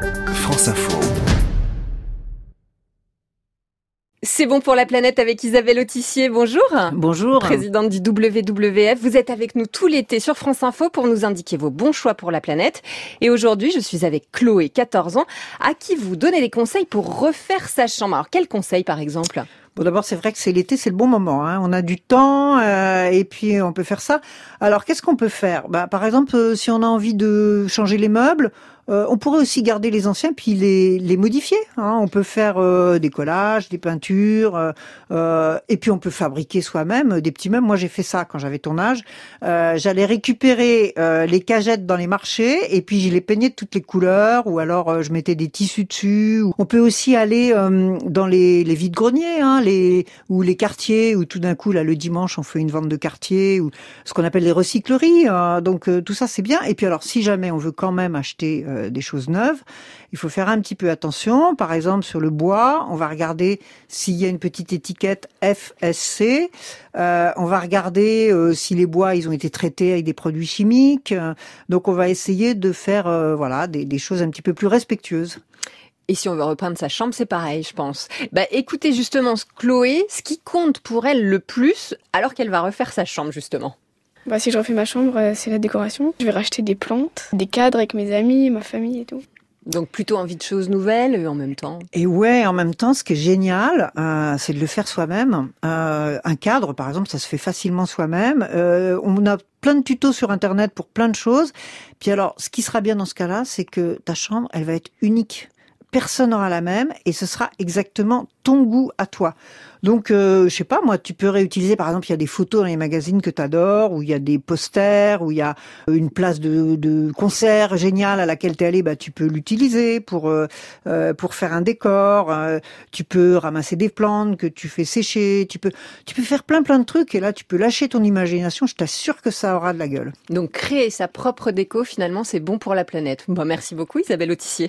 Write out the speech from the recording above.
France Info. C'est bon pour la planète avec Isabelle Autissier. Bonjour. Bonjour. Présidente du WWF. Vous êtes avec nous tout l'été sur France Info pour nous indiquer vos bons choix pour la planète. Et aujourd'hui, je suis avec Chloé, 14 ans, à qui vous donnez des conseils pour refaire sa chambre. Alors, quels conseils par exemple? Bon, d'abord, c'est vrai que c'est l'été, c'est le bon moment. Hein. On a du temps euh, et puis on peut faire ça. Alors, qu'est-ce qu'on peut faire? Bah, Par exemple, euh, si on a envie de changer les meubles, euh, on pourrait aussi garder les anciens puis les, les modifier. Hein. On peut faire euh, des collages, des peintures, euh, et puis on peut fabriquer soi-même des petits meubles. Moi, j'ai fait ça quand j'avais ton âge. J'allais récupérer les cagettes dans les marchés et puis je les peignais de toutes les couleurs, ou alors je mettais des tissus dessus. On peut aussi aller dans les, les vides-greniers, hein, les, ou les quartiers, où tout d'un coup, là, le dimanche, on fait une vente de quartier, ou ce qu'on appelle les recycleries. Hein. Donc tout ça, c'est bien. Et puis alors, si jamais on veut quand même acheter euh, des choses neuves. Il faut faire un petit peu attention. Par exemple, sur le bois, on va regarder s'il y a une petite étiquette FSC. Euh, on va regarder euh, si les bois ils ont été traités avec des produits chimiques. Donc, on va essayer de faire voilà des, choses un petit peu plus respectueuses. Et si on veut repeindre sa chambre, c'est pareil, je pense. Bah, écoutez justement Chloé, ce qui compte pour elle le plus, alors qu'elle va refaire sa chambre justement? Bah, si je refais ma chambre, euh, c'est la décoration. Je vais racheter des plantes, des cadres avec mes amis, ma famille et tout. Donc plutôt envie de choses nouvelles euh, en même temps. Et ouais, en même temps, ce qui est génial, euh, c'est de le faire soi-même. Euh, un cadre, par exemple, ça se fait facilement soi-même. Euh, on a plein de tutos sur Internet pour plein de choses. Puis alors, ce qui sera bien dans ce cas-là, c'est que ta chambre, elle va être unique personne n'aura la même et ce sera exactement ton goût à toi. Donc, euh, je sais pas, moi, tu peux réutiliser, par exemple, il y a des photos dans les magazines que tu adores, où il y a des posters, où il y a une place de, concert géniale à laquelle tu es allé, bah, tu peux l'utiliser pour, euh, euh, pour faire un décor. Euh, tu peux ramasser des plantes que tu fais sécher. Tu peux, tu peux faire plein, plein de trucs. Et là, tu peux lâcher ton imagination. Je t'assure que ça aura de la gueule. Donc, créer sa propre déco, finalement, c'est bon pour la planète. Bon, merci beaucoup, Isabelle Autissier.